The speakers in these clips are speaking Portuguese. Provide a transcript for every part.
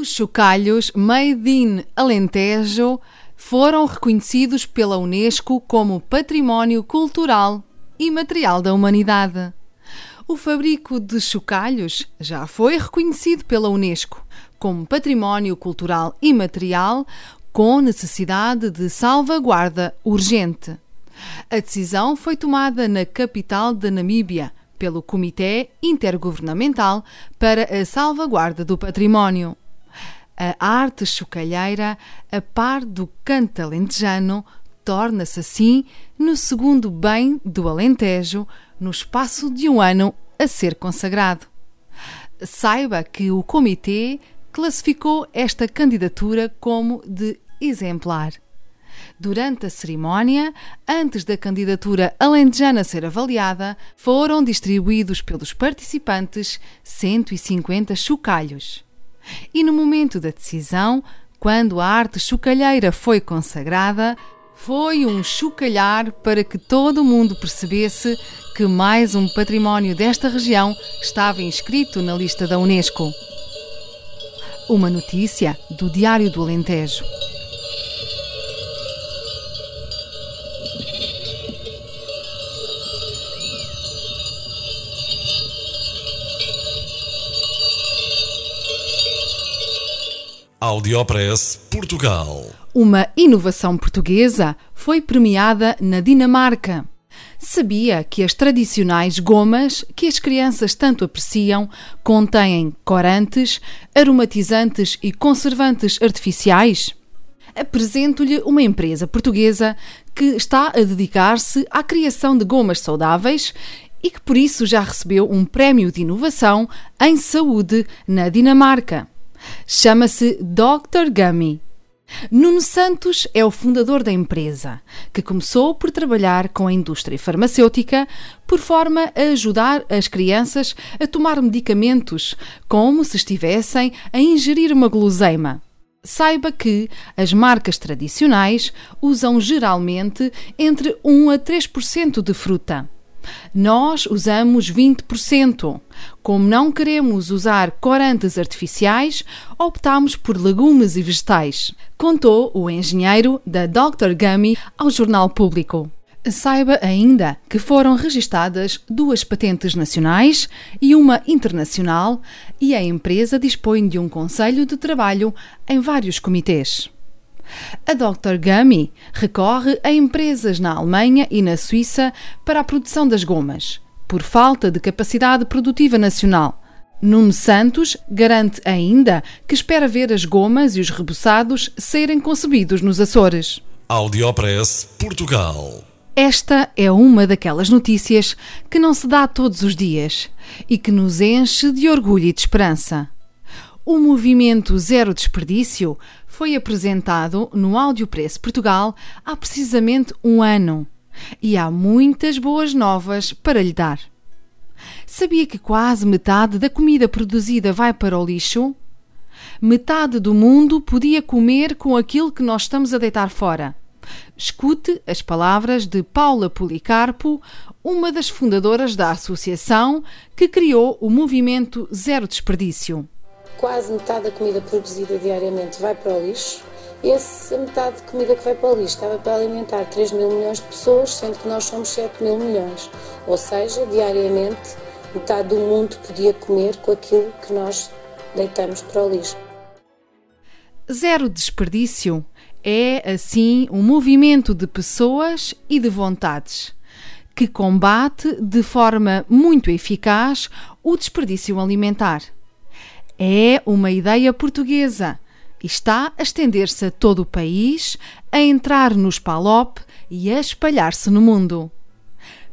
Os chocalhos Made in Alentejo foram reconhecidos pela Unesco como Património Cultural e Material da Humanidade. O fabrico de chocalhos já foi reconhecido pela Unesco como Património Cultural e Material com necessidade de salvaguarda urgente. A decisão foi tomada na capital da Namíbia pelo Comitê Intergovernamental para a Salvaguarda do Património. A arte chocalheira, a par do canto alentejano, torna-se assim no segundo bem do Alentejo, no espaço de um ano a ser consagrado. Saiba que o Comitê classificou esta candidatura como de exemplar. Durante a cerimónia, antes da candidatura alentejana ser avaliada, foram distribuídos pelos participantes 150 chocalhos. E no momento da decisão, quando a arte chocalheira foi consagrada, foi um chocalhar para que todo mundo percebesse que mais um património desta região estava inscrito na lista da Unesco. Uma notícia do Diário do Alentejo. Audiopress Portugal. Uma inovação portuguesa foi premiada na Dinamarca. Sabia que as tradicionais gomas que as crianças tanto apreciam contêm corantes, aromatizantes e conservantes artificiais? Apresento-lhe uma empresa portuguesa que está a dedicar-se à criação de gomas saudáveis e que por isso já recebeu um prémio de inovação em saúde na Dinamarca. Chama-se Dr. Gummy. Nuno Santos é o fundador da empresa, que começou por trabalhar com a indústria farmacêutica por forma a ajudar as crianças a tomar medicamentos como se estivessem a ingerir uma guloseima. Saiba que as marcas tradicionais usam geralmente entre 1 a 3% de fruta. Nós usamos 20%. Como não queremos usar corantes artificiais, optamos por legumes e vegetais, contou o engenheiro da Dr. Gummy ao Jornal Público. Saiba ainda que foram registadas duas patentes nacionais e uma internacional, e a empresa dispõe de um conselho de trabalho em vários comitês. A Dr. Gummy recorre a empresas na Alemanha e na Suíça para a produção das gomas, por falta de capacidade produtiva nacional. Nuno Santos garante ainda que espera ver as gomas e os rebuçados serem concebidos nos Açores. Audiopress Portugal. Esta é uma daquelas notícias que não se dá todos os dias e que nos enche de orgulho e de esperança. O movimento Zero Desperdício foi apresentado no Audiopress Portugal há precisamente um ano e há muitas boas novas para lhe dar. Sabia que quase metade da comida produzida vai para o lixo? Metade do mundo podia comer com aquilo que nós estamos a deitar fora. Escute as palavras de Paula Policarpo, uma das fundadoras da associação que criou o movimento Zero Desperdício. Quase metade da comida produzida diariamente vai para o lixo. Essa metade de comida que vai para o lixo estava para alimentar 3 mil milhões de pessoas, sendo que nós somos 7 mil milhões. Ou seja, diariamente, metade do mundo podia comer com aquilo que nós deitamos para o lixo. Zero desperdício é, assim, um movimento de pessoas e de vontades que combate de forma muito eficaz o desperdício alimentar. É uma ideia portuguesa e está a estender-se a todo o país, a entrar nos PALOP e a espalhar-se no mundo.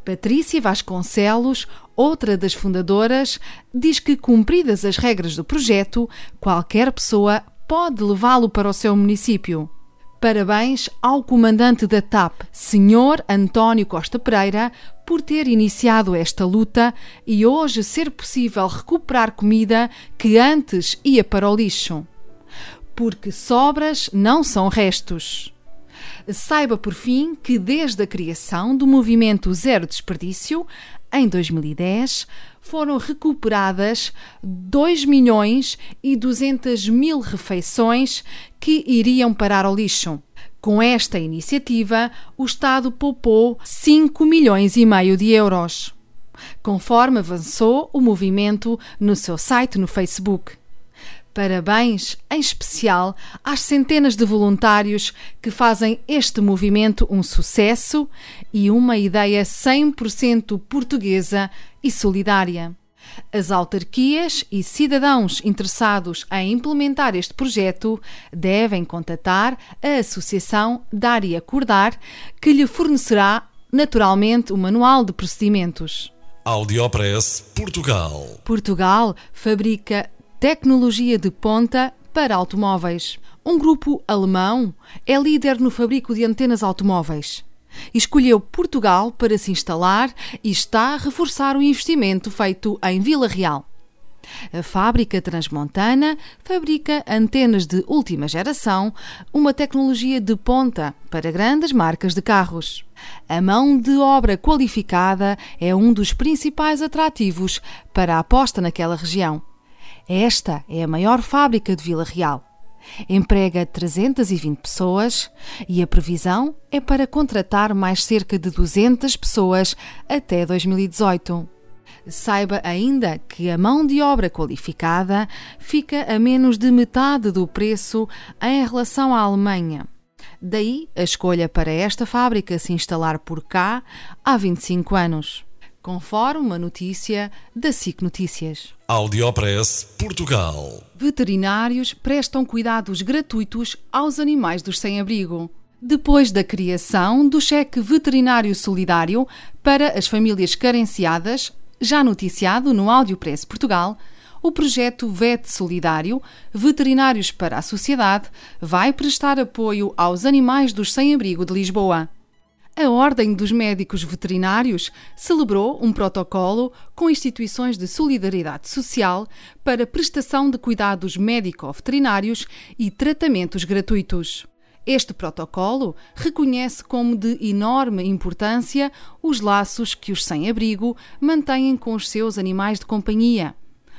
Patrícia Vasconcelos, outra das fundadoras, diz que, cumpridas as regras do projeto, qualquer pessoa pode levá-lo para o seu município. Parabéns ao comandante da TAP, Sr. António Costa Pereira, por ter iniciado esta luta e hoje ser possível recuperar comida que antes ia para o lixo. Porque sobras não são restos. Saiba, por fim, que desde a criação do movimento Zero Desperdício, em 2010, foram recuperadas 2 milhões e 200 mil refeições que iriam parar ao lixo. Com esta iniciativa, o Estado poupou 5 milhões e meio de euros. Conforme avançou o movimento no seu site no Facebook. Parabéns, em especial, às centenas de voluntários que fazem este movimento um sucesso e uma ideia 100% portuguesa e solidária. As autarquias e cidadãos interessados em implementar este projeto devem contatar a Associação Dar e Acordar, que lhe fornecerá naturalmente o manual de procedimentos. Audiopress Portugal. Portugal fabrica tecnologia de ponta para automóveis. Um grupo alemão é líder no fabrico de antenas automóveis. Escolheu Portugal para se instalar e está a reforçar o investimento feito em Vila Real. A fábrica transmontana fabrica antenas de última geração, uma tecnologia de ponta para grandes marcas de carros. A mão de obra qualificada é um dos principais atrativos para a aposta naquela região. Esta é a maior fábrica de Vila Real. Emprega 320 pessoas e a previsão é para contratar mais cerca de 200 pessoas até 2018. Saiba ainda que a mão de obra qualificada fica a menos de metade do preço em relação à Alemanha. Daí a escolha para esta fábrica se instalar por cá há 25 anos conforme uma notícia da SIC Notícias. Audiopress Portugal. Veterinários prestam cuidados gratuitos aos animais dos sem-abrigo. Depois da criação do cheque veterinário solidário para as famílias carenciadas, já noticiado no Audiopress Portugal, o projeto VET Solidário, Veterinários para a Sociedade, vai prestar apoio aos animais dos sem-abrigo de Lisboa a Ordem dos Médicos Veterinários celebrou um protocolo com instituições de solidariedade social para prestação de cuidados médico-veterinários e tratamentos gratuitos. Este protocolo reconhece como de enorme importância os laços que os sem-abrigo mantêm com os seus animais de companhia,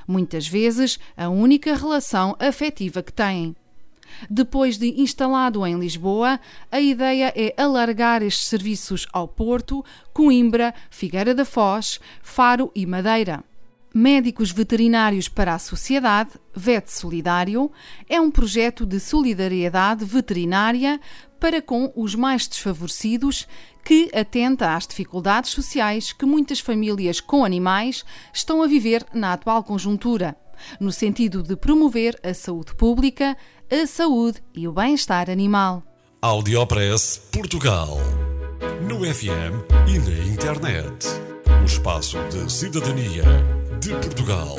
muitas vezes a única relação afetiva que têm. Depois de instalado em Lisboa, a ideia é alargar estes serviços ao Porto, Coimbra, Figueira da Foz, Faro e Madeira. Médicos Veterinários para a Sociedade, VET Solidário, é um projeto de solidariedade veterinária para com os mais desfavorecidos que atenta às dificuldades sociais que muitas famílias com animais estão a viver na atual conjuntura, no sentido de promover a saúde pública, a saúde e o bem-estar animal. Audiopress Portugal. No FM e na internet. O espaço de cidadania de Portugal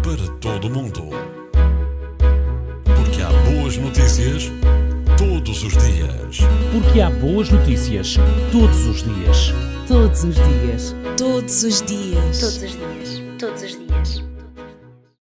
para todo o mundo. Porque há boas notícias todos os dias. Porque há boas notícias todos os dias. Todos os dias. Todos os dias. Todos os dias. Todos os dias.